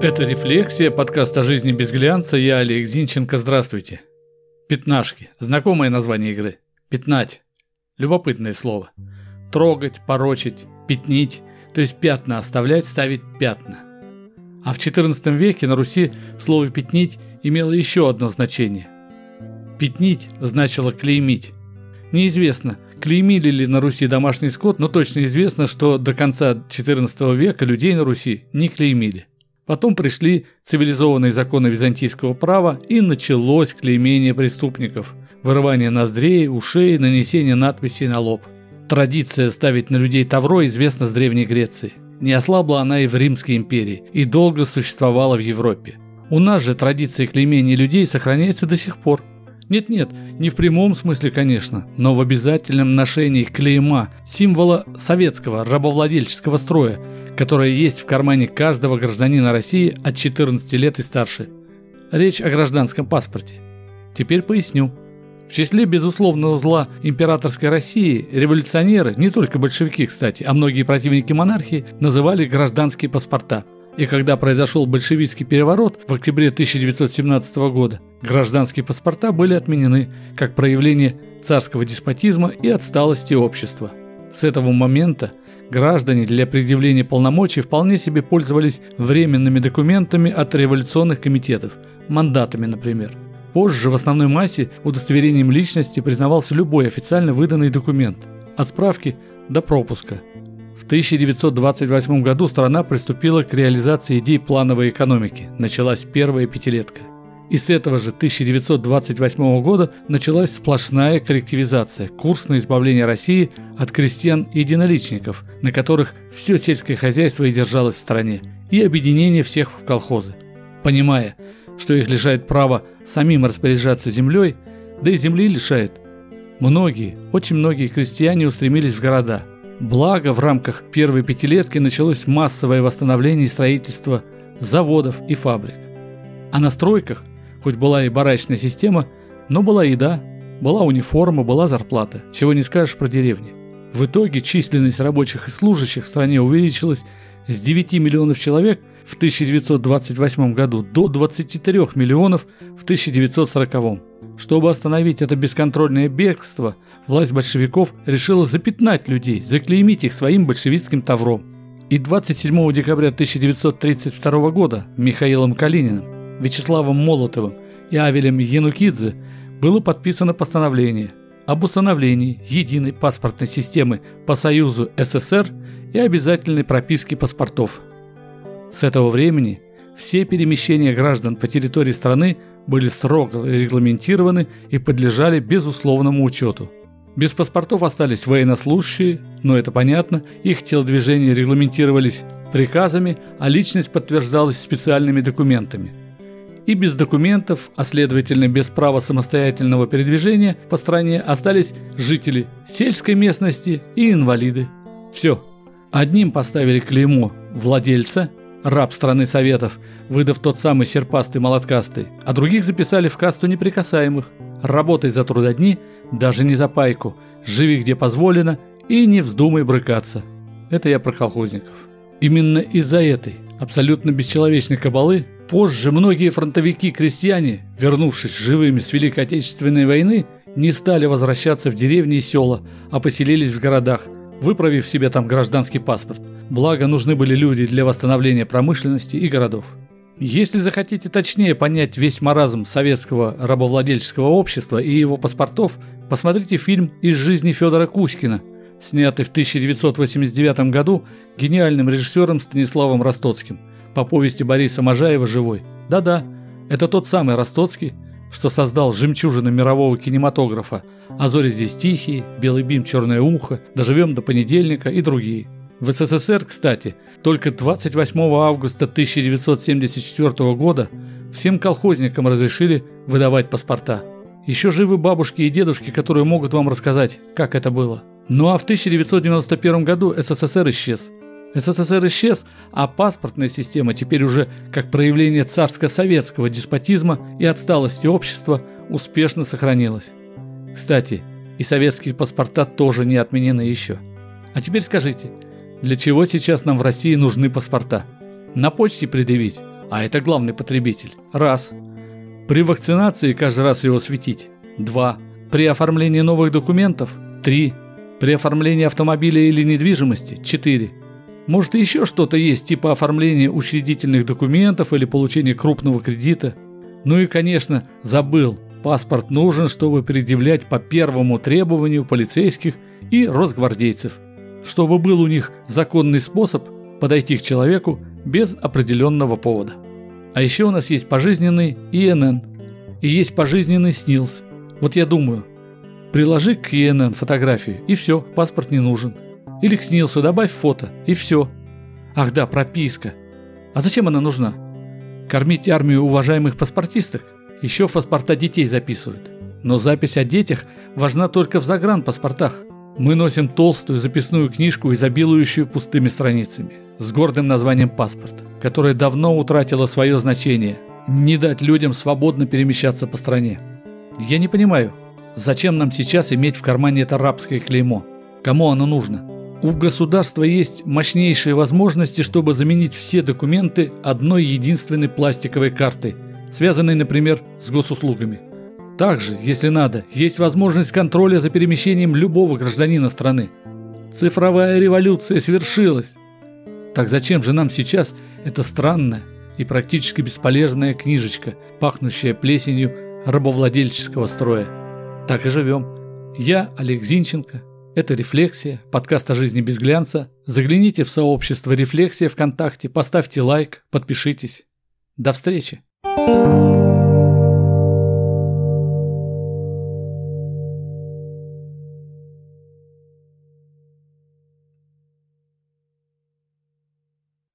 Это «Рефлексия», подкаст о жизни без глянца. Я Олег Зинченко. Здравствуйте. Пятнашки. Знакомое название игры. Пятнать. Любопытное слово. Трогать, порочить, пятнить. То есть пятна оставлять, ставить пятна. А в XIV веке на Руси слово «пятнить» имело еще одно значение. «Пятнить» значило «клеймить». Неизвестно, клеймили ли на Руси домашний скот, но точно известно, что до конца XIV века людей на Руси не клеймили. Потом пришли цивилизованные законы византийского права и началось клеймение преступников, вырывание ноздрей, ушей, нанесение надписей на лоб. Традиция ставить на людей тавро известна с Древней Греции. Не ослабла она и в Римской империи, и долго существовала в Европе. У нас же традиция клеймения людей сохраняется до сих пор. Нет-нет, не в прямом смысле, конечно, но в обязательном ношении клейма, символа советского рабовладельческого строя, которая есть в кармане каждого гражданина России от 14 лет и старше. Речь о гражданском паспорте. Теперь поясню. В числе безусловного зла императорской России революционеры, не только большевики, кстати, а многие противники монархии, называли гражданские паспорта. И когда произошел большевистский переворот в октябре 1917 года, гражданские паспорта были отменены как проявление царского деспотизма и отсталости общества. С этого момента Граждане для предъявления полномочий вполне себе пользовались временными документами от революционных комитетов, мандатами, например. Позже в основной массе удостоверением личности признавался любой официально выданный документ, от справки до пропуска. В 1928 году страна приступила к реализации идей плановой экономики, началась первая пятилетка. И с этого же 1928 года началась сплошная коллективизация, курс на избавление России от крестьян-единоличников, на которых все сельское хозяйство и держалось в стране, и объединение всех в колхозы. Понимая, что их лишает права самим распоряжаться землей, да и земли лишает, многие, очень многие крестьяне устремились в города. Благо, в рамках первой пятилетки началось массовое восстановление и строительство заводов и фабрик. А на стройках Хоть была и барачная система, но была еда, была униформа, была зарплата, чего не скажешь про деревни. В итоге численность рабочих и служащих в стране увеличилась с 9 миллионов человек в 1928 году до 23 миллионов в 1940. Чтобы остановить это бесконтрольное бегство, власть большевиков решила запятнать людей, заклеймить их своим большевистским тавром. И 27 декабря 1932 года Михаилом Калининым Вячеславом Молотовым и Авелем Янукидзе было подписано постановление об установлении единой паспортной системы по Союзу СССР и обязательной прописке паспортов. С этого времени все перемещения граждан по территории страны были строго регламентированы и подлежали безусловному учету. Без паспортов остались военнослужащие, но это понятно, их телодвижения регламентировались приказами, а личность подтверждалась специальными документами – и без документов, а следовательно без права самостоятельного передвижения по стране остались жители сельской местности и инвалиды. Все. Одним поставили клеймо владельца, раб страны Советов, выдав тот самый серпастый молоткастый, а других записали в касту неприкасаемых. Работай за трудодни, даже не за пайку, живи где позволено и не вздумай брыкаться. Это я про колхозников. Именно из-за этой абсолютно бесчеловечной кабалы Позже многие фронтовики-крестьяне, вернувшись живыми с Великой Отечественной войны, не стали возвращаться в деревни и села, а поселились в городах, выправив себе там гражданский паспорт. Благо нужны были люди для восстановления промышленности и городов. Если захотите точнее понять весь маразм советского рабовладельческого общества и его паспортов, посмотрите фильм «Из жизни Федора Кузькина», снятый в 1989 году гениальным режиссером Станиславом Ростоцким – по повести Бориса Можаева «Живой». Да-да, это тот самый Ростоцкий, что создал жемчужины мирового кинематографа «А зори здесь тихие», «Белый бим, черное ухо», «Доживем до понедельника» и другие. В СССР, кстати, только 28 августа 1974 года всем колхозникам разрешили выдавать паспорта. Еще живы бабушки и дедушки, которые могут вам рассказать, как это было. Ну а в 1991 году СССР исчез. СССР исчез, а паспортная система теперь уже как проявление царско-советского деспотизма и отсталости общества успешно сохранилась. Кстати, и советские паспорта тоже не отменены еще. А теперь скажите, для чего сейчас нам в России нужны паспорта? На почте предъявить? а это главный потребитель. Раз. При вакцинации каждый раз его светить. Два. При оформлении новых документов. Три. При оформлении автомобиля или недвижимости. Четыре. Может еще что-то есть, типа оформления учредительных документов или получения крупного кредита. Ну и, конечно, забыл. Паспорт нужен, чтобы предъявлять по первому требованию полицейских и росгвардейцев. Чтобы был у них законный способ подойти к человеку без определенного повода. А еще у нас есть пожизненный ИНН и есть пожизненный СНИЛС. Вот я думаю, приложи к ИНН фотографию и все, паспорт не нужен. Или к СНИЛСу добавь фото и все. Ах да, прописка. А зачем она нужна? Кормить армию уважаемых паспортисток? Еще в паспорта детей записывают. Но запись о детях важна только в загранпаспортах. Мы носим толстую записную книжку, изобилующую пустыми страницами с гордым названием «Паспорт», которое давно утратило свое значение – не дать людям свободно перемещаться по стране. Я не понимаю, зачем нам сейчас иметь в кармане это рабское клеймо? Кому оно нужно? У государства есть мощнейшие возможности, чтобы заменить все документы одной единственной пластиковой картой, связанной, например, с госуслугами. Также, если надо, есть возможность контроля за перемещением любого гражданина страны. Цифровая революция свершилась. Так зачем же нам сейчас эта странная и практически бесполезная книжечка, пахнущая плесенью рабовладельческого строя? Так и живем. Я Олег Зинченко. Это «Рефлексия», подкаст о жизни без глянца. Загляните в сообщество «Рефлексия» ВКонтакте, поставьте лайк, подпишитесь. До встречи! thank you